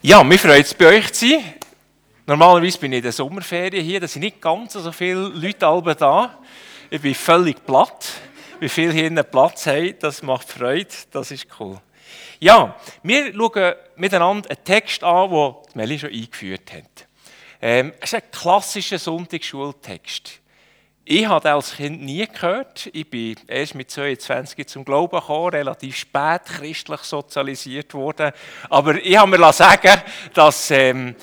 Ja, mir freut es, bei euch zu sein. Normalerweise bin ich in der Sommerferien hier, da sind nicht ganz so viele Leute alle da. Ich bin völlig platt. Wie viele hier einen Platz haben, das macht Freude, das ist cool. Ja, wir schauen miteinander einen Text an, den Meli schon eingeführt hat. Ähm, es ist ein klassischer Sonntagsschultext. Ich habe als Kind nie gehört. Ich bin erst mit 22 zum Glauben gekommen, relativ spät christlich sozialisiert worden. Aber ich habe mir sagen dass ähm,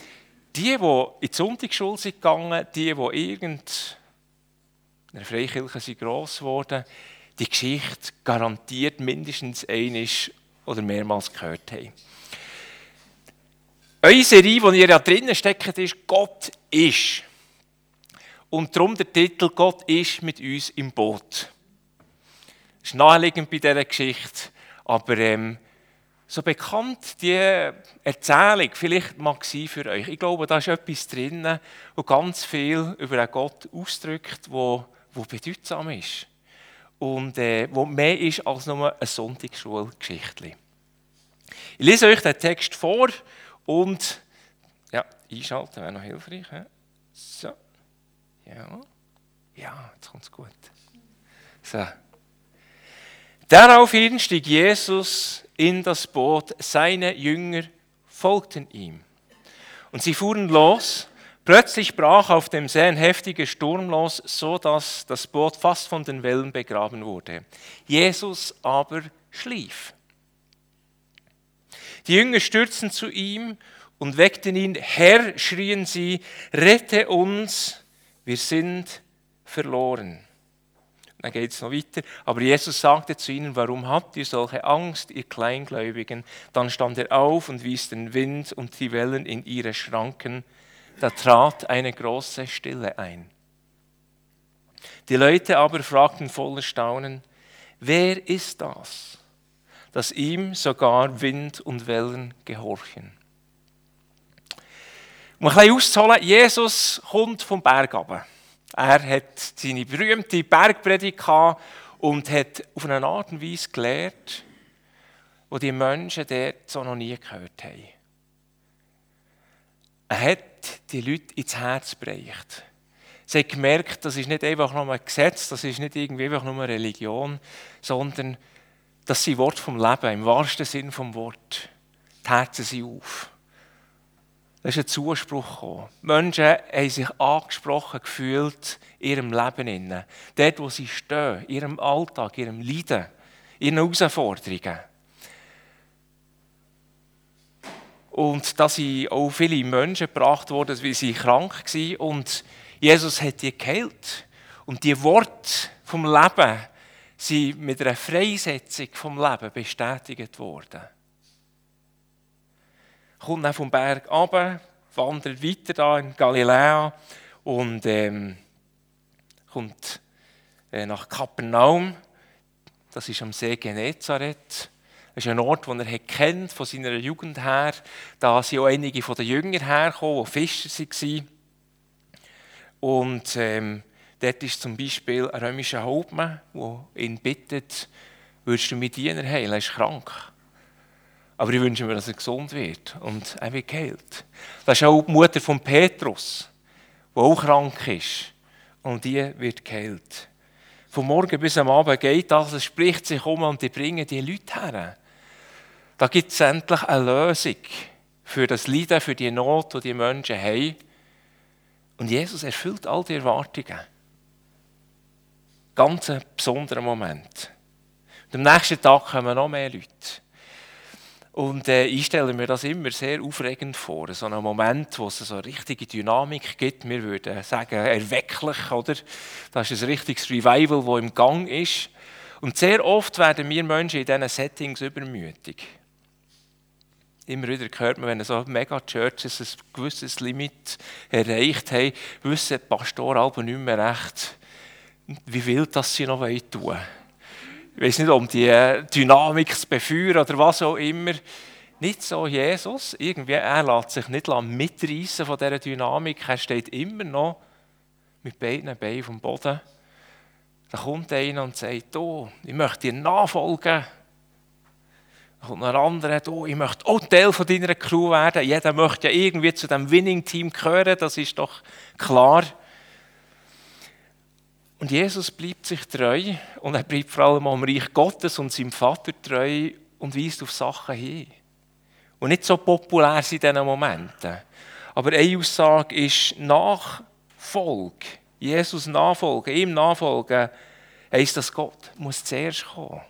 die, die in die Sonntagsschule sind gegangen, die, die irgend in der Freikirche sind gross geworden, die Geschichte garantiert mindestens einmal oder mehrmals gehört haben. Eure Serie, die ihr ja drinnen steckt, ist Gott ist. Und darum der Titel Gott ist mit uns im Boot. Das ist naheliegend bei dieser Geschichte, aber ähm, so bekannt die Erzählung vielleicht mag sie für euch. Ich glaube, da ist etwas drin, wo ganz viel über einen Gott ausdrückt, wo, wo bedeutsam ist und äh, wo mehr ist als nur eine Sonntagsschulgeschichte. Ich lese euch den Text vor und ja, einschalten wäre noch hilfreich. So. Ja, ja, jetzt kommt es gut. So. Daraufhin stieg Jesus in das Boot, seine Jünger folgten ihm. Und sie fuhren los. Plötzlich brach auf dem See ein heftiger Sturm los, so dass das Boot fast von den Wellen begraben wurde. Jesus aber schlief. Die Jünger stürzten zu ihm und weckten ihn. Herr, schrien sie, rette uns, wir sind verloren. Dann geht es noch weiter. Aber Jesus sagte zu ihnen, warum habt ihr solche Angst, ihr Kleingläubigen? Dann stand er auf und wies den Wind und die Wellen in ihre Schranken. Da trat eine große Stille ein. Die Leute aber fragten voller Staunen, wer ist das, dass ihm sogar Wind und Wellen gehorchen? Um ein bisschen auszuholen, Jesus kommt vom Berg runter. Er hat seine berühmte Bergpredigt und hat auf eine Art und Weise gelehrt, wo die Menschen dort so noch nie gehört haben. Er hat die Leute ins Herz gebracht. Sie haben gemerkt, das ist nicht einfach nur ein Gesetz, das ist nicht irgendwie einfach nur eine Religion, sondern das sind Worte vom Leben, im wahrsten Sinn vom Wort. Die Herzen sind auf. Da ist ein Zuspruch gekommen. Menschen haben sich angesprochen gefühlt in ihrem Leben. Dort, wo sie stehen, in ihrem Alltag, in ihrem Leiden, in ihren Herausforderungen. Und da sind auch viele Menschen gebracht worden, weil sie krank waren. Und Jesus hat die geheilt. Und die Worte vom Leben sind mit einer Freisetzung vom Leben bestätigt worden kommt dann vom Berg runter, wandert weiter da in Galiläa und ähm, kommt äh, nach Kapernaum. Das ist am See Genezareth. Das ist ein Ort, den er kennt von seiner Jugend her. Da sind auch einige von den Jüngern hergekommen, die Fischer waren. Und ähm, dort ist zum Beispiel ein römischer Hauptmann, der ihn bittet, würdest du mit Diener heilen, er ist krank. Aber ich wünsche mir, dass er gesund wird und er wird geheilt. Das ist auch die Mutter von Petrus, die auch krank ist. Und die wird geheilt. Von morgen bis am Abend geht das, es spricht sich um und die bringen die Leute her. Da gibt es endlich eine Lösung für das Leiden, für die Not, die die Menschen haben. Und Jesus erfüllt all die Erwartungen. Ganz ein besonderer Moment. Und am nächsten Tag kommen noch mehr Leute. Und äh, ich stelle mir das immer sehr aufregend vor, so einen Moment, wo es so eine richtige Dynamik gibt. Wir würden sagen, erwecklich, oder? Das ist ein richtiges Revival, das im Gang ist. Und sehr oft werden wir Menschen in diesen Settings übermütig. Immer wieder hört man, wenn so Mega-Churches ein gewisses Limit erreicht haben, wissen die Pastoren aber nicht mehr recht, wie wild das sie noch tun wollen ich weiß nicht, um die äh, Dynamik zu befeuern oder was auch immer. Nicht so Jesus. Irgendwie, er lässt sich nicht mitreißen von dieser Dynamik. Er steht immer noch mit beiden Beinen vom Boden. Da kommt einer und sagt, oh, ich möchte dir nachfolgen. Und ein anderer, oh, ich möchte auch Teil von deiner Crew werden. Jeder möchte ja irgendwie zu dem Winning-Team gehören, das ist doch klar. Und Jesus bleibt sich treu und er bleibt vor allem am Reich Gottes und seinem Vater treu und weist auf Sachen hin. Und nicht so populär sind in diesen Momenten. Aber eine Aussage ist Nachfolge. Jesus nachfolgen, ihm nachfolgen, heisst, dass Gott muss zuerst kommen.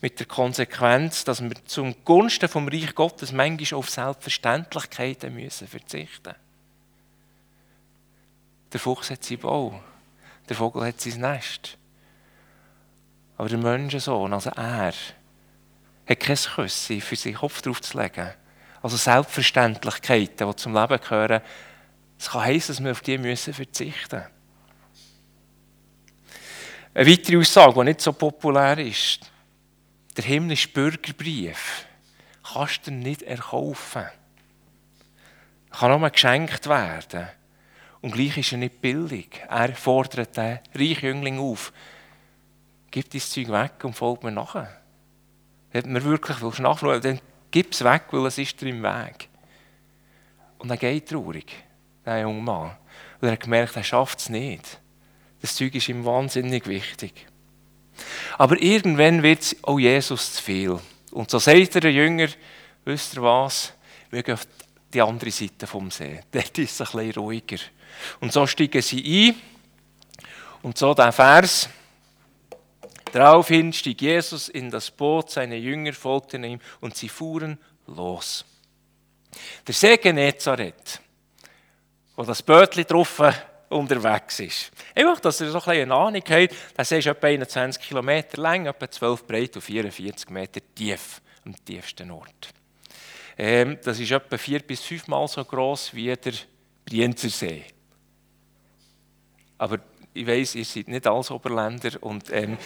Mit der Konsequenz, dass wir zum Gunsten vom Reich Gottes manchmal auf Selbstverständlichkeiten müssen verzichten Der Fuchs hat seinen Bau, der Vogel hat sein Nest. Aber der Menschensohn, also er, hat kein Küsse für seinen Kopf drauf zu legen. Also Selbstverständlichkeiten, die zum Leben gehören, es kann heißen, dass wir auf die müssen verzichten müssen. Eine weitere Aussage, die nicht so populär ist, der himmlische Bürgerbrief kannst du nicht erkaufen. Er kann nur geschenkt werden. Und gleich ist er nicht billig. Er fordert den reichen Jüngling auf, gib dein Zeug weg und folg mir nachher. Wenn man wirklich nachschauen dann gib es weg, weil es ist dir im Weg. Und er geht traurig, der junge Mann. Und er hat gemerkt, er schafft es nicht. Das Zeug ist ihm wahnsinnig wichtig. Aber irgendwann wird es auch Jesus zu viel. Und so sagt der Jünger, wisst ihr was, wir gehen auf die andere Seite vom See. Dort ist es ein bisschen ruhiger. Und so steigen sie ein. Und so der Vers, Daraufhin stieg Jesus in das Boot, seine Jünger folgten ihm und sie fuhren los. Der See Genezareth, wo das Bötli drauf unterwegs ist. Einfach, dass ihr so ein eine Ahnung habt, das ist etwa 21 Kilometer lang, etwa 12 breit und 44 Meter tief, am tiefsten Ort. Ähm, das ist etwa vier bis fünfmal so groß wie der Brienzer See. Aber ich weiß, ihr seid nicht als Oberländer und ähm,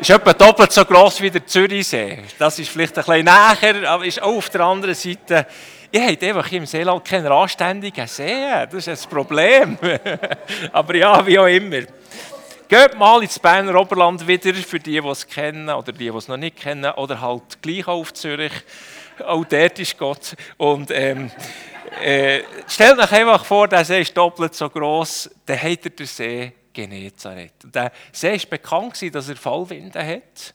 ist etwa doppelt so groß wie der Zürichsee. Das ist vielleicht ein bisschen näher, aber ist auch auf der anderen Seite. Ich habe einfach im Seeland keinen anständigen See. Das ist ein Problem. aber ja, wie auch immer. Geht mal ins Berner Oberland wieder, für die, die es kennen oder die, die es noch nicht kennen, oder halt gleich auf Zürich. Auch dort ist Gott. Und ähm, äh, stellt euch einfach vor, der See ist doppelt so groß, dann hat er den See Genezareth. Und der See ist bekannt, dass er Fallwinde hat.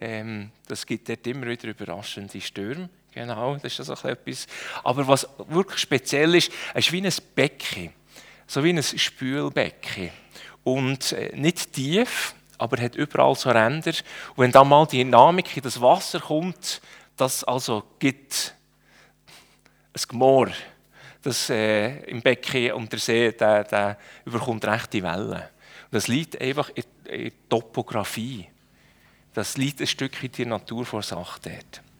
Ähm, das gibt dort immer wieder überraschende Stürme. Genau, das ist also etwas. Aber was wirklich speziell ist, es ist wie ein Becken, so wie ein Spülbecken. Und äh, nicht tief, aber hat überall so Ränder. Und wenn da mal die Dynamik in das Wasser kommt, das also gibt ein Gmoor, das äh, im Becken und der See, der, der überkommt rechte Wellen. Und das liegt einfach in, in Topografie. Das liegt ein Stück in der Natur vor Sache.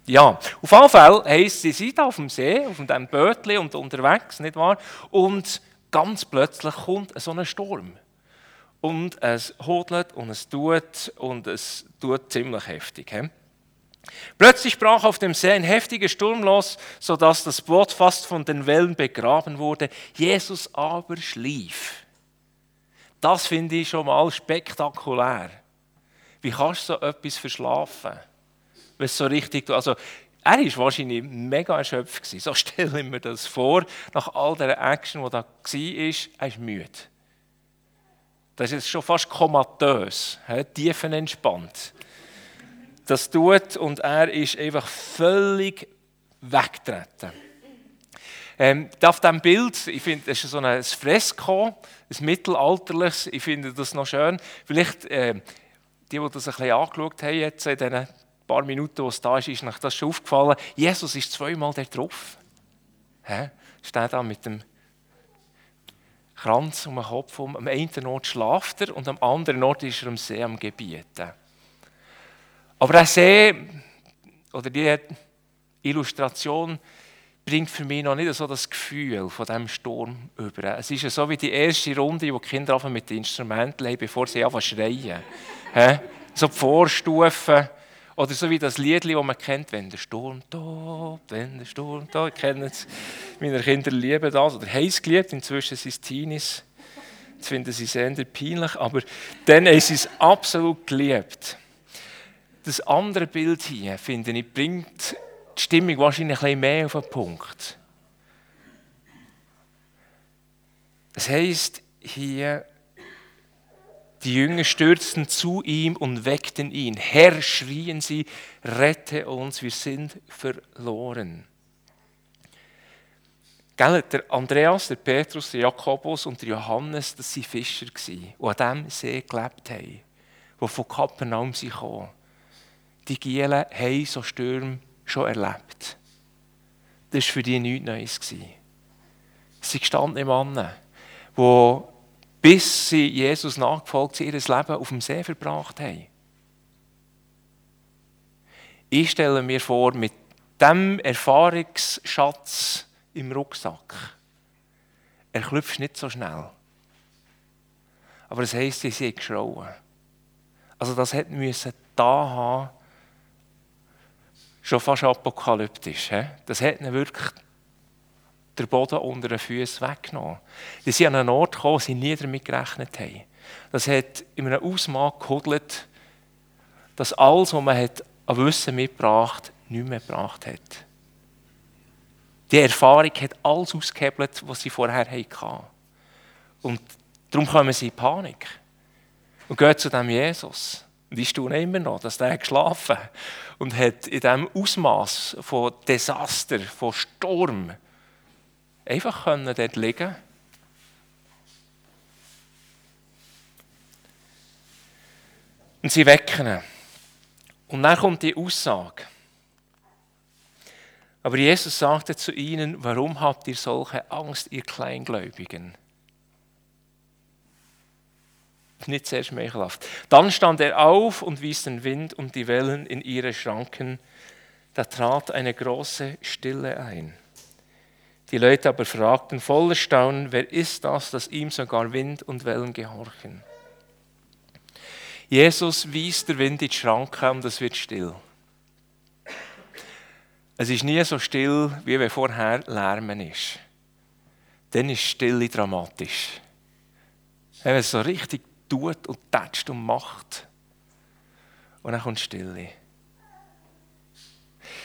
Ja, auf jeden Fall heisst, sie sind auf dem See, auf dem Bötli und unterwegs, nicht wahr? Und ganz plötzlich kommt so ein Sturm. Und es hodelt und es tut und es tut ziemlich heftig. He? Plötzlich brach auf dem See ein heftiger Sturm los, sodass das Boot fast von den Wellen begraben wurde. Jesus aber schlief. Das finde ich schon mal spektakulär. Wie kannst du so etwas verschlafen? Wenn so richtig, also er war wahrscheinlich mega erschöpft. So stelle ich mir das vor, nach all der Action, die da war, er ist müde. Das ist jetzt schon fast komatös, tiefenentspannt das tut und er ist einfach völlig weggetreten. Ähm, auf diesem Bild, ich finde, das ist so ein Fresko, ein mittelalterliches, ich finde das noch schön. Vielleicht, äh, die, die das ein bisschen angeschaut haben, jetzt in den paar Minuten, wo es da ist, ist euch das schon aufgefallen. Jesus ist zweimal da drauf. Hä? Steht da mit dem Kranz um den Kopf. Am einen Ort schlaft er und am anderen Ort ist er am See am Gebieten. Aber der See oder die Illustration bringt für mich noch nicht so das Gefühl von diesem Sturm über. Es ist ja so wie die erste Runde, wo die Kinder mit den Instrumenten leben, bevor sie anfangen zu schreien. so die Vorstufen. Oder so wie das Lied, das man kennt, wenn der Sturm tobt, wenn der Sturm tobt. Ich kenne es. Meine Kinder lieben das. Oder heiß geliebt, inzwischen sind es Teenies. Jetzt finden sie es eher peinlich, aber dann haben sie es absolut geliebt. Das andere Bild hier, finde ich, bringt die Stimmung wahrscheinlich ein bisschen mehr auf den Punkt. Das heißt hier, die Jünger stürzten zu ihm und weckten ihn. Herr, schrien sie, rette uns, wir sind verloren. Gell, der Andreas, der Petrus, der Jakobus und der Johannes, das waren Fischer, die an diesem See gelebt haben, die von Kapernaum kamen. Die Gielen haben so Stürme schon erlebt. Das war für die nichts Neues. Es sind gestandene Männer, die, bis sie Jesus nachgefolgt sind, ihr Leben auf dem See verbracht haben. Ich stelle mir vor, mit diesem Erfahrungsschatz im Rucksack, er klüpft nicht so schnell. Aber das heisst, sie sind geschrauen. Also das hätte da haben, schon fast apokalyptisch. Das hat ihnen wirklich der Boden unter den Füßen weggenommen. Die sind an einen Ort gekommen, wo sie nie damit gerechnet haben. Das hat in einem Ausmaß gehudelt, dass alles, was man hat an Wissen mitgebracht hat, nichts mehr gebracht hat. Die Erfahrung hat alles ausgehebelt, was sie vorher hatten. Und darum kommen sie in Panik und gehen zu dem Jesus. Und ich staune immer noch, dass der geschlafen hat und hat in diesem Ausmaß von Desaster, von Sturm, einfach können dort liegen Und sie wecken. Und dann kommt die Aussage. Aber Jesus sagte zu ihnen, warum habt ihr solche Angst, ihr Kleingläubigen? Nicht sehr schmeichelhaft. Dann stand er auf und wies den Wind und die Wellen in ihre Schranken. Da trat eine große Stille ein. Die Leute aber fragten voller Staunen, wer ist das, dass ihm sogar Wind und Wellen gehorchen? Jesus wies der Wind in die Schranke und es wird still. Es ist nie so still, wie wenn vorher Lärmen ist. Dann ist Stille dramatisch. Wenn es so richtig tut und tätscht und macht. Und dann kommt Stille.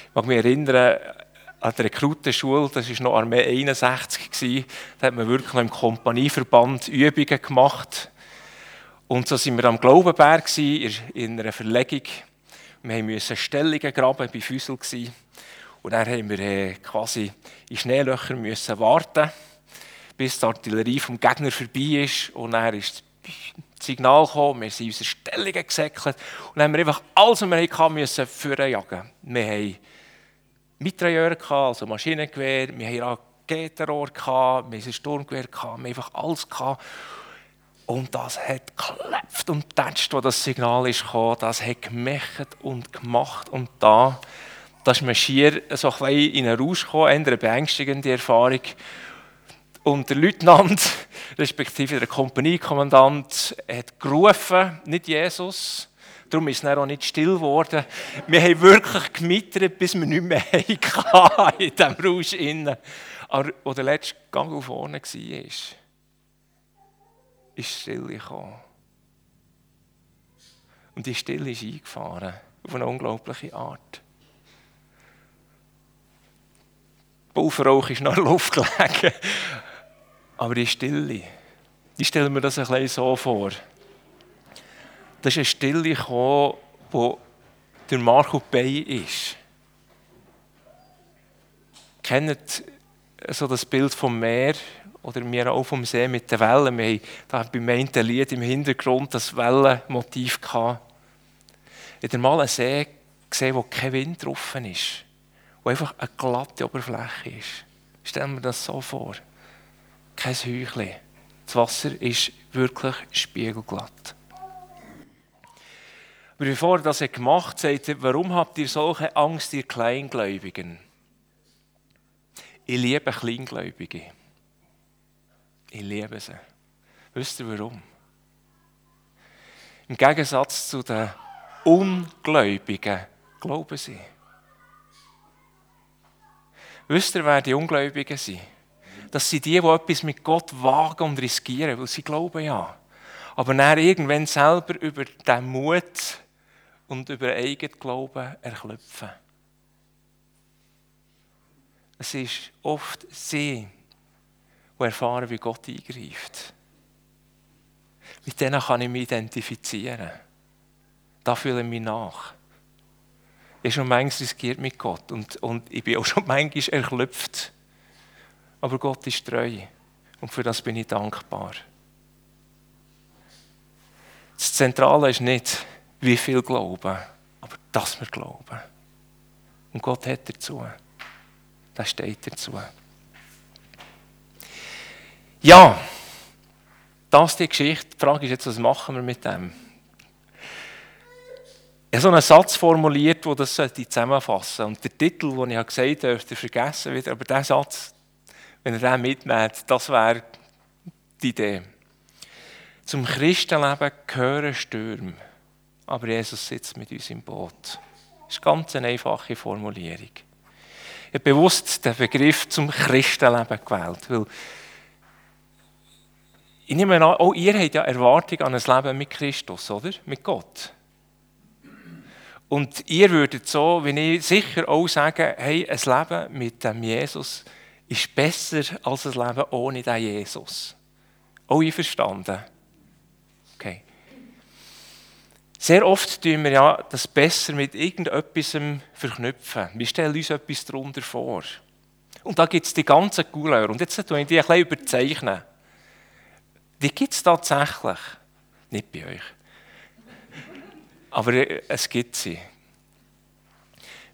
Ich mag mich erinnern an der Rekrutenschule, das war noch Armee 61, da hat man wirklich noch im Kompanieverband Übungen gemacht. Und so sind wir am Glaubenberg in einer Verlegung. Wir mussten Stellungen graben, bei Füssel. Und dann haben wir äh, quasi in Schneelöchern warten, bis die Artillerie vom Gegner vorbei ist. Und dann ist das Signal gekommen, wir sind in unsere Stellungen gesäckelt. Und haben wir einfach alles, was wir hatten, müssen vorjagen. Wir haben Mitrailleur, also Maschinengewehr, wir haben Raketenrohr, wir haben ein Sturmgewehr, wir haben einfach alles. Gehabt. Und das hat geklebt und tätscht, wo das Signal gekommen. Das hat gemächt und gemacht. Und da, da ist man schier so ein in einen Rausch gekommen, eine beängstigende Erfahrung. Und der Leutnant, respektive der Kompaniekommandant, hat gerufen, nicht Jesus, Darum ist es auch nicht still geworden. Wir haben wirklich gemittert, bis wir nicht mehr hatten in diesem Rausch. Aber wo der letzte Gang auf vorne war, ist Stille gekommen. Und die Stille ist eingefahren. Auf eine unglaubliche Art. Pulverrauch ist noch in der Luft gelegen. Aber die Stille, ich stelle mir das ein bisschen so vor. Da ist eine Stille gekommen, wo der Marco Bay ist. Kennt so das Bild vom Meer oder mir auch vom See mit den Wellen? Wir haben da beim einen Lied im Hintergrund das Wellenmotiv gehabt. Ich habe mal einen See gesehen, wo kein Wind drauf ist, wo einfach eine glatte Oberfläche ist. Stellen wir das so vor. Kein Heuchlein. Das Wasser ist wirklich spiegelglatt. Aber bevor er das gemacht hat, sagt er, warum habt ihr solche Angst, ihr Kleingläubigen? Ich liebe Kleingläubige. Ich liebe sie. Wisst ihr warum? Im Gegensatz zu den Ungläubigen glauben sie. Wisst ihr, wer die Ungläubigen sind? Das sind die, die etwas mit Gott wagen und riskieren, weil sie glauben ja. Aber dann irgendwann selber über den Mut und über eigenen Glauben erklüpfen. Es ist oft sie, die erfahren, wie Gott eingreift. Mit denen kann ich mich identifizieren. Da fühle ich mich nach. Ich habe schon manchmal riskiert mit Gott und, und ich bin auch schon manchmal erklüpft. Aber Gott ist treu und für das bin ich dankbar. Das Zentrale ist nicht, wie viel glauben, aber dass wir glauben. Und Gott hat dazu. Das steht dazu. Ja, das ist die Geschichte. Die Frage ist jetzt, was machen wir mit dem? Ich habe so einen Satz formuliert, der das zusammenfassen Und der Titel, den ich gesagt habe, dürft ihr vergessen wieder. Aber der Satz, wenn ihr den mitnehmt, das wäre die Idee. Zum Christenleben gehören Stürme. Aber Jesus sitzt mit uns im Boot. Das ist ganz eine einfache Formulierung. Ich habe bewusst den Begriff zum Christenleben gewählt, weil ich nehme an, auch ihr habt ja Erwartung an ein Leben mit Christus, oder? Mit Gott. Und ihr würdet so, wie ich sicher auch sagen, hey, ein Leben mit dem Jesus ist besser als ein Leben ohne den Jesus. Auch einverstanden? Okay. Sehr oft tun wir ja das besser mit irgendetwas verknüpfen. Wir stellen uns etwas darunter vor. Und da gibt es die ganzen Couleur. Und jetzt tue ich die ein bisschen überzeichnen. Die gibt es tatsächlich. Nicht bei euch. Aber es gibt sie.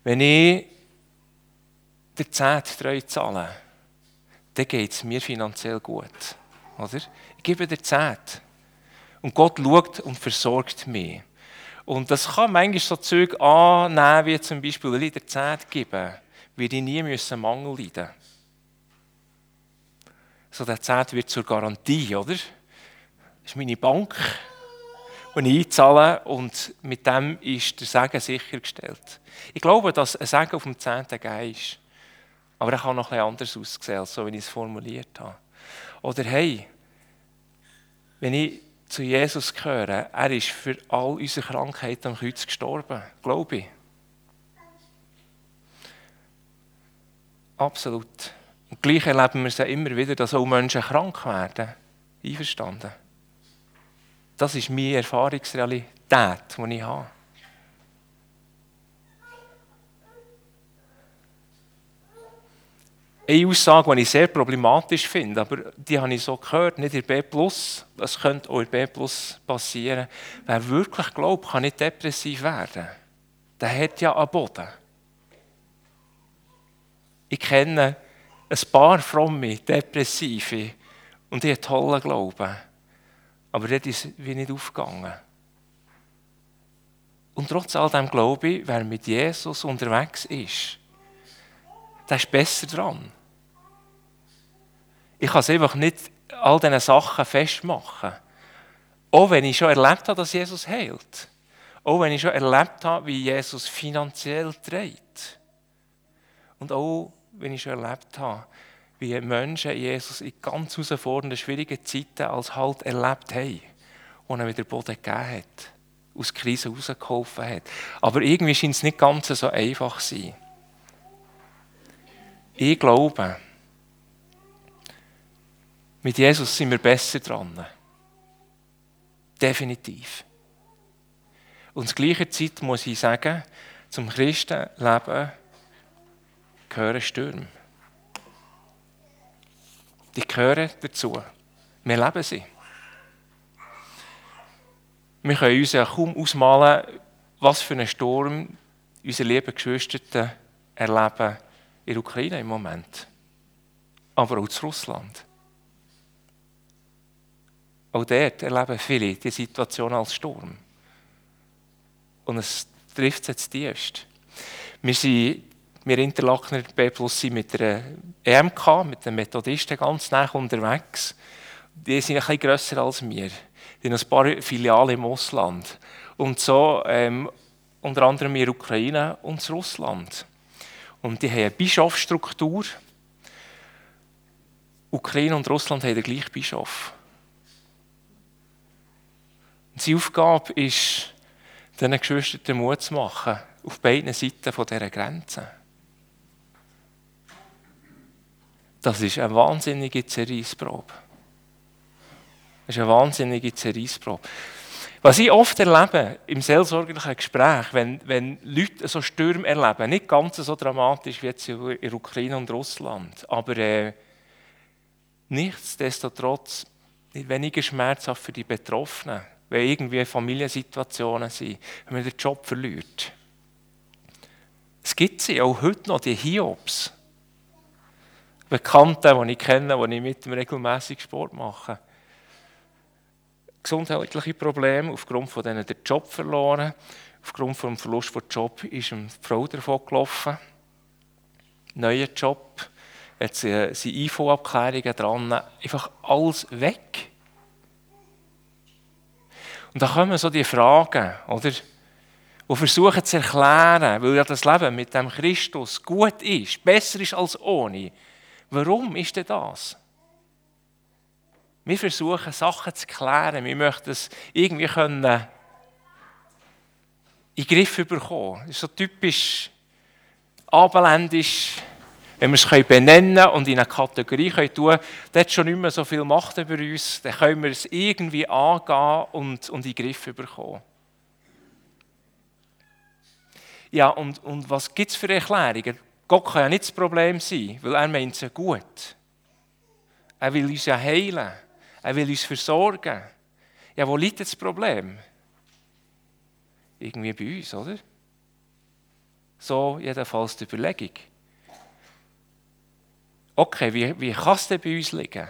Wenn ich der Zehnt treu zahle, dann geht es mir finanziell gut. Oder? Ich gebe dir Zehnt. Und Gott schaut und versorgt mich. Und das kann manchmal so Zeug annehmen, wie zum Beispiel, wenn ich dir Zehnt gebe, werde ich nie müssen Mangel leiden So der Zehnt wird zur Garantie, oder? Das ist meine Bank, die ich einzahle und mit dem ist der Segen sichergestellt. Ich glaube, dass ein Segen auf dem Zehnten gegeben ist. Aber er kann noch etwas anders aussehen, so wie ich es formuliert habe. Oder hey, wenn ich zu Jesus gehöre, er ist für all unsere Krankheiten am Kreuz gestorben. Glaube ich. Absolut. Und gleich erleben wir es ja immer wieder, dass auch Menschen krank werden. Einverstanden? Das ist meine Erfahrungsrealität, die ich habe. Eine Aussage, die ich sehr problematisch finde, aber die habe ich so gehört, nicht in B+, das könnte auch in B+, passieren. Wer wirklich glaubt, kann nicht depressiv werden. Der hat ja einen Boden. Ich kenne ein paar fromme, depressive und die haben tollen Glauben. Aber dort ist wie nicht aufgegangen. Und trotz all dem glaube ich, wer mit Jesus unterwegs ist, der ist besser dran. Ich kann es einfach nicht all diese Sachen festmachen. Auch wenn ich schon erlebt habe, dass Jesus heilt. Auch wenn ich schon erlebt habe, wie Jesus finanziell trägt. Und auch wenn ich schon erlebt habe, wie Menschen Jesus in ganz herausfordernden, schwierigen Zeiten als Halt erlebt haben, wo er wieder Boden gegeben hat, aus der Krise herausgeholfen hat. Aber irgendwie scheint es nicht ganz so einfach zu sein. Ich glaube, mit Jesus sind wir besser dran. Definitiv. Und zur gleichen Zeit muss ich sagen, zum Christenleben gehören Stürme. Die gehören dazu. Wir leben sie. Wir können uns ja kaum ausmalen, was für einen Sturm unsere lieben Geschwister erleben in der Ukraine im Moment. Aber auch in Russland. Auch dort erleben viele die Situation als Sturm. Und es trifft jetzt tiefst. Wir sind, wir Interlakener B Plus sind mit der EMK, mit den Methodisten ganz nah unterwegs. Die sind ein bisschen grösser als wir. Die haben ein paar Filialen im Ausland. Und so ähm, unter anderem in der Ukraine und in Russland. Und die haben eine Bischofsstruktur. Ukraine und Russland haben den gleichen Bischof. Und seine Aufgabe ist, diesen Geschwistern Mut zu machen, auf beiden Seiten dieser Grenze. Das ist eine wahnsinnige Zerreissprobe. Das ist eine wahnsinnige Zerreissprobe. Was ich oft erlebe im seelsorgerlichen Gespräch, wenn, wenn Leute so Stürme erleben, nicht ganz so dramatisch wie jetzt in Ukraine und Russland, aber äh, nichtsdestotrotz weniger schmerzhaft für die Betroffenen, wenn irgendwie Familiensituationen sind, wenn man den Job verliert. Es gibt sie auch heute noch, die Hiobs. Bekannten, die ich kenne, die ich mit dem regelmäßigen Sport mache. Gesundheitliche Probleme aufgrund von denen den Job verloren. Aufgrund des Verlust des Jobs ist eine Frau davon gelaufen. Neuer Job, jetzt sind IV-Abklärungen dran, einfach alles weg. Und da kommen so die Fragen, oder? Die versuchen zu erklären, weil ja das Leben mit dem Christus gut ist, besser ist als ohne. Warum ist denn das? Wir versuchen, Sachen zu klären. Wir möchten es irgendwie können in den Griff bekommen. Das ist so typisch abendländisch, wenn wir es benennen und in eine Kategorie tun können, dann hat schon nicht mehr so viel Macht über uns, dann können wir es irgendwie angehen und, und in den Griff bekommen. Ja, und, und was gibt es für Erklärungen? Gott kann ja nicht das Problem sein, weil er meint es ja gut. Er will uns ja heilen. Er will uns versorgen. Ja, wo liegt das Problem? Irgendwie bei uns, oder? So jedenfalls die Überlegung. Okay, wie, wie kann es denn bei uns liegen?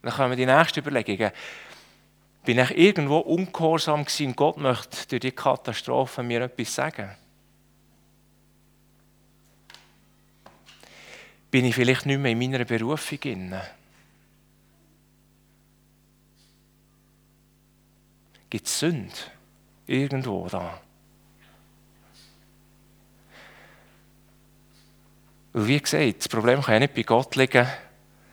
Dann kommen wir die nächste Überlegung. Bin ich irgendwo ungehorsam gewesen Gott möchte durch die Katastrophe mir etwas sagen? bin ich vielleicht nicht mehr in meiner Berufung inne. Gibt es Sünde irgendwo da? Weil wie gesagt, das Problem kann ja nicht bei Gott liegen,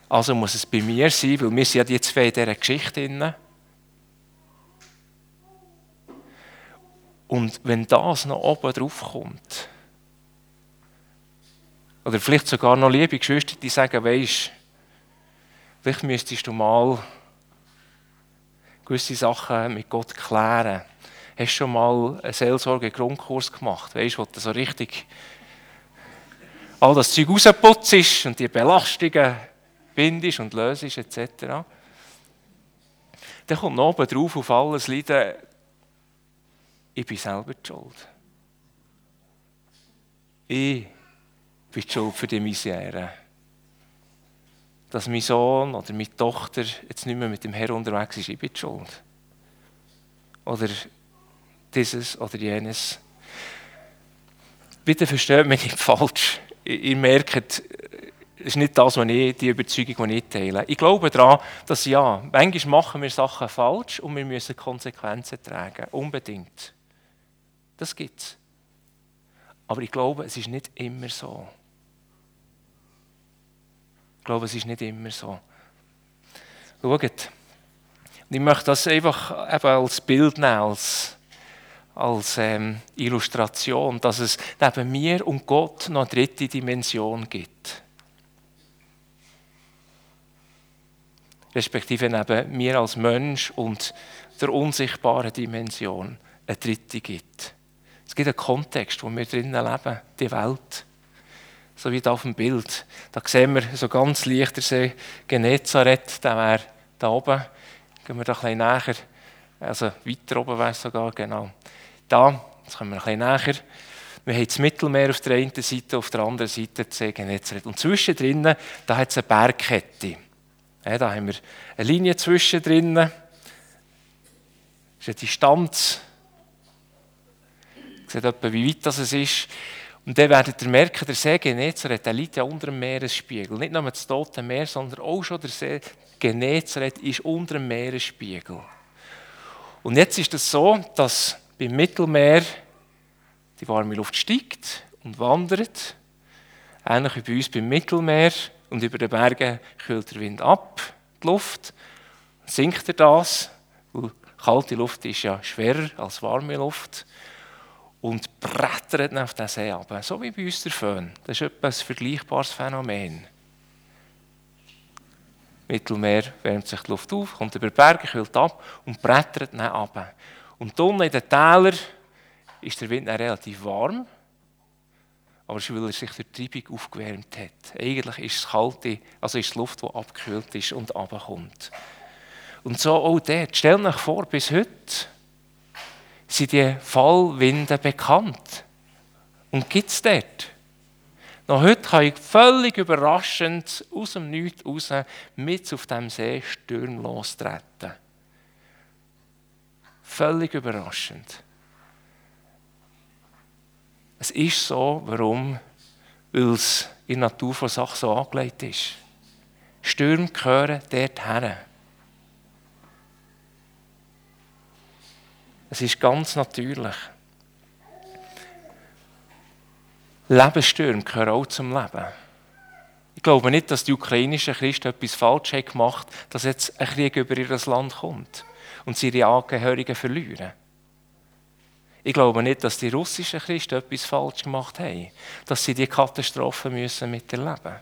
also muss es bei mir sein, weil wir sind ja die zwei in dieser Geschichte drin. Und wenn das noch oben drauf kommt, oder vielleicht sogar noch liebe Geschwister, die sagen, weisst, vielleicht müsstest du mal gewisse Sachen mit Gott klären. Hast du schon mal einen Seelsorge-Grundkurs gemacht? Weißt du, wo du so richtig all das Zeug rausputzt und die Belastungen bindest und löst etc. Dann kommt noch oben drauf auf alles Leiden, ich bin selber die schuld. Ich bin die Schuld für die Misere. Dass mein Sohn oder meine Tochter jetzt nicht mehr mit dem Herrn unterwegs ist, ich bin Schuld. Oder dieses oder jenes. Bitte versteht mich nicht falsch. Ihr merkt, es ist nicht das, was ich, die Überzeugung, die ich teile. Ich glaube daran, dass ja, manchmal machen wir Sachen falsch und wir müssen Konsequenzen tragen. Unbedingt. Das gibt es. Aber ich glaube, es ist nicht immer so. Glaube, es ist nicht immer so. Schaut. Und ich möchte das einfach eben als Bild nehmen, als, als ähm, Illustration, dass es neben mir und Gott noch eine dritte Dimension gibt. Respektive neben mir als Mensch und der unsichtbaren Dimension eine dritte gibt. Es gibt einen Kontext, wo wir drinnen leben, die Welt so wie da auf dem Bild. Da sehen wir so ganz leicht der See Genezareth, der wäre da oben. Gehen wir da ein bisschen näher, also weiter oben wäre es sogar, genau. Da, jetzt kommen wir ein bisschen näher. Wir haben das Mittelmeer auf der einen Seite, auf der anderen Seite das See Genezareth. Und zwischendrin, da hat es eine Bergkette. Ja, da haben wir eine Linie zwischendrin. Das ist eine Distanz. Ihr seht etwa, wie weit das ist. Und dann werdet ihr merken, der See Genezareth, der liegt ja unter dem Meeresspiegel. Nicht nur das Tote Meer, sondern auch schon der See Genezareth ist unter dem Meeresspiegel. Und jetzt ist es das so, dass beim Mittelmeer die warme Luft steigt und wandert. Ähnlich wie bei uns beim Mittelmeer. Und über den Bergen kühlt der Wind ab, die Luft. Sinkt er das, weil Kalte Luft ist ja schwerer als warme Luft und brettert auf den See ab. So wie bei uns der Föhn. Das ist etwas vergleichbares Phänomen. Mittelmeer wärmt sich die Luft auf, kommt über Berge, kühlt ab und brettert dann ab. Und unten in den Tälern ist der Wind dann relativ warm, aber es ist, weil er sich durch die Treibung aufgewärmt hat. Eigentlich ist es kalte, also ist die Luft, die abgekühlt ist und runterkommt. Und so auch dort. Stell euch vor, bis heute sind die Fallwinde bekannt. Und gibt es dort? Noch heute kann ich völlig überraschend aus dem Nichts raus mit auf dem See Stürme lostreten. Völlig überraschend. Es ist so, warum? Weil es in der Natur von Sachen so angelegt ist. Stürme gehören dort her. Es ist ganz natürlich. Lebensstürme gehören auch zum Leben. Ich glaube nicht, dass die ukrainischen Christen etwas falsch haben gemacht haben, dass jetzt ein Krieg über ihr Land kommt und sie ihre Angehörigen verlieren. Ich glaube nicht, dass die russischen Christen etwas falsch gemacht haben, dass sie die Katastrophe müssen miterleben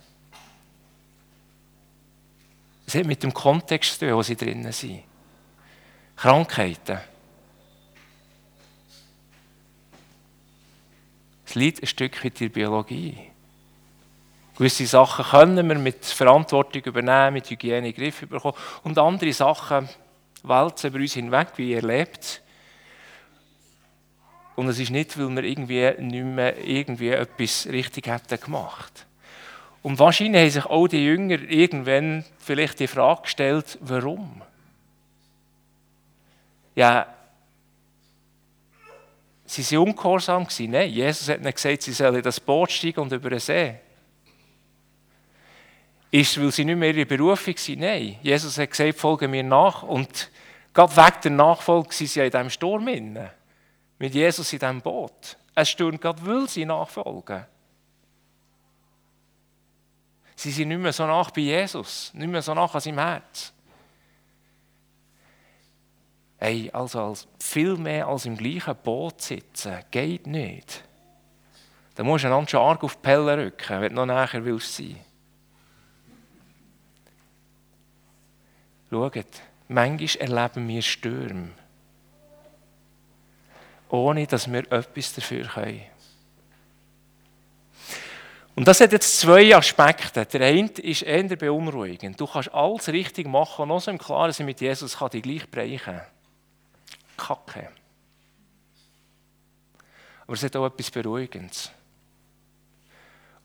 Es hat mit dem Kontext zu tun, wo sie drinnen sind. Krankheiten, Es liegt ein Stück in der Biologie. Gewisse Sachen können wir mit Verantwortung übernehmen, mit Hygiene in den Griff bekommen. Und andere Sachen walzen über uns hinweg, wie ihr lebt. Und es ist nicht, weil wir irgendwie nicht mehr irgendwie etwas richtig hätten gemacht. Und wahrscheinlich haben sich auch die Jünger irgendwann vielleicht die Frage gestellt, warum? Ja, Sie waren ungehorsam. Nein, Jesus hat ihnen gesagt, sie sollen in das Boot steigen und über den See. Ist es, weil sie nicht mehr ihre Berufung sind? Nein. Jesus hat gesagt, folge mir nach. Und gerade weg der Nachfolge sind sie in diesem Sturm inne. Mit Jesus in diesem Boot. Es stürmt gerade, weil sie nachfolgen. Sie sind nicht mehr so nach bei Jesus, nicht mehr so nach an seinem Herz. Hey, also als, viel mehr als im gleichen Boot sitzen, geht nicht. Da musst du einander schon arg auf die Pelle rücken, wenn du noch näher willst sein. Schaut, manchmal erleben wir Stürme, ohne dass wir etwas dafür können. Und das hat jetzt zwei Aspekte. Der eine ist eher beunruhigend. Du kannst alles richtig machen, noch so im Klaren sein mit Jesus kann dich gleich brechen. Kacke. Aber es hat auch etwas Beruhigendes.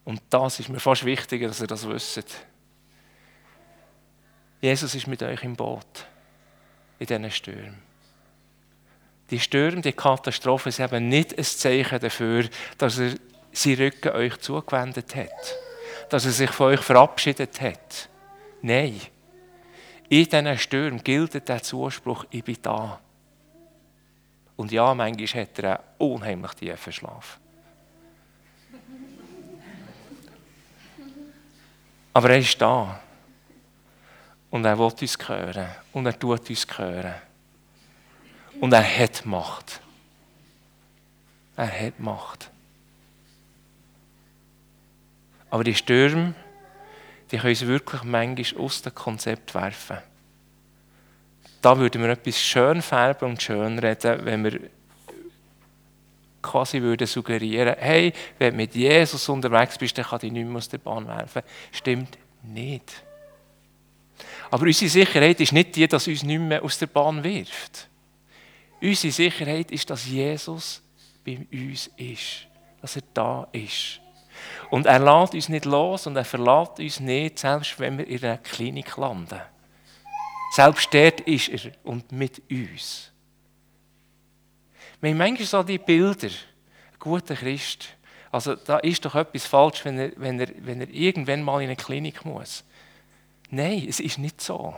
Und das ist mir fast wichtiger, dass ihr das wisst. Jesus ist mit euch im Boot. In diesen Stürmen. Die Stürme, die Katastrophen sind eben nicht ein Zeichen dafür, dass er seinen Rücken euch zugewendet hat. Dass er sich von euch verabschiedet hat. Nein. In diesen Stürmen gilt der Zuspruch, ich bin da. Und ja, manchmal hat er einen unheimlich tiefen Schlaf. Aber er ist da. Und er will uns hören. Und er tut uns hören. Und er hat Macht. Er hat Macht. Aber die Stürme, die können uns wirklich manchmal aus dem Konzept werfen da würden wir etwas schön färben und schön reden, wenn wir quasi würden suggerieren, hey, wenn du mit Jesus unterwegs bist, dann kann dich nicht mehr aus der Bahn werfen. Stimmt nicht. Aber unsere Sicherheit ist nicht die, dass uns nicht mehr aus der Bahn wirft. Unsere Sicherheit ist, dass Jesus bei uns ist. Dass er da ist. Und er lässt uns nicht los und er verlässt uns nicht, selbst wenn wir in einer Klinik landen. Selbst dort ist er und mit uns. Wir haben manchmal so die Bilder, ein guter Christ, also da ist doch etwas falsch, wenn er, wenn, er, wenn er irgendwann mal in eine Klinik muss. Nein, es ist nicht so.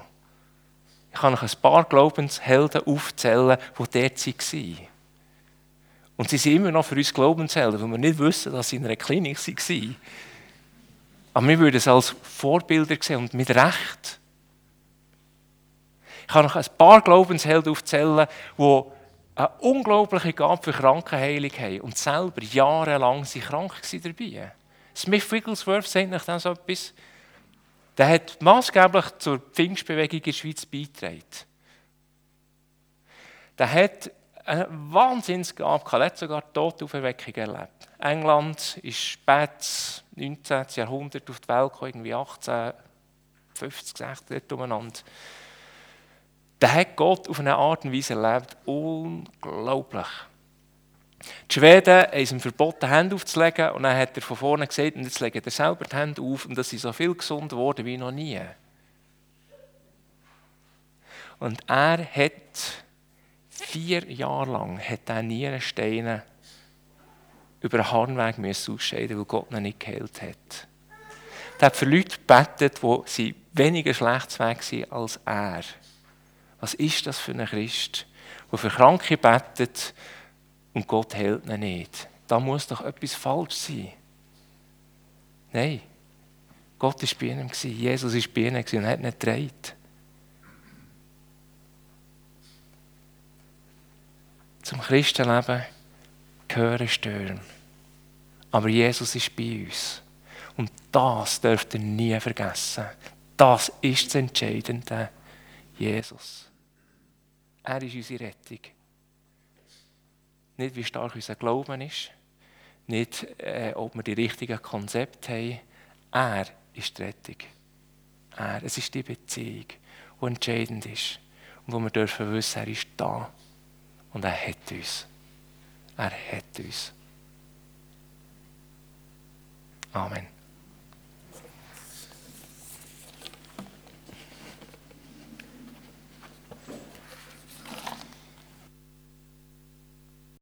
Ich kann euch ein paar Glaubenshelden aufzählen, die dort waren. Und sie sind immer noch für uns Glaubenshelden, weil wir nicht wissen, dass sie in einer Klinik waren. Aber wir würden es als Vorbilder sehen und mit Recht. Ich kann noch ein paar Glaubenshelden aufzählen, die eine unglaubliche Gabe für Krankenheilung haben und selber jahrelang sie krank waren dabei. Smith Wigglesworth sagt nach dem so etwas, der hat maßgeblich zur Pfingstbewegung in der Schweiz beigetragen. Der hat eine Wahnsinnsgabe gehabt, er hat sogar Todauferweckung erlebt. England ist spät 19. Jahrhundert auf die Welt gekommen, irgendwie 18, 50, 60 umeinander der hat Gott auf eine Art und Weise erlebt. Unglaublich. Die Schweden haben ihm verboten, Hände aufzulegen. Und dann hat er von vorne gesagt, und jetzt legt er selber die Hände auf. Und das sind so viel gesund geworden wie noch nie. Und er hat vier Jahre lang hat er Nierensteine über den Harnweg ausscheiden, weil Gott ihn nicht geheilt hat. Er hat für Leute gebetet, die weniger schlecht waren als er. Was ist das für ein Christ, der für Kranke betet und Gott hält ihn nicht? Da muss doch etwas falsch sein. Nein, Gott war bei ihm, Jesus war bei ihm und hat nicht gedreht. Zum Christenleben gehören Stürme. Aber Jesus ist bei uns. Und das dürft ihr nie vergessen. Das ist das Entscheidende. Jesus. Er ist unsere Rettung. Nicht, wie stark unser Glauben ist, nicht, äh, ob wir die richtigen Konzepte haben. Er ist die Rettung. Er. Es ist die Beziehung, die entscheidend ist. Und wo wir dürfen wissen, er ist da. Und er hat uns. Er hat uns. Amen.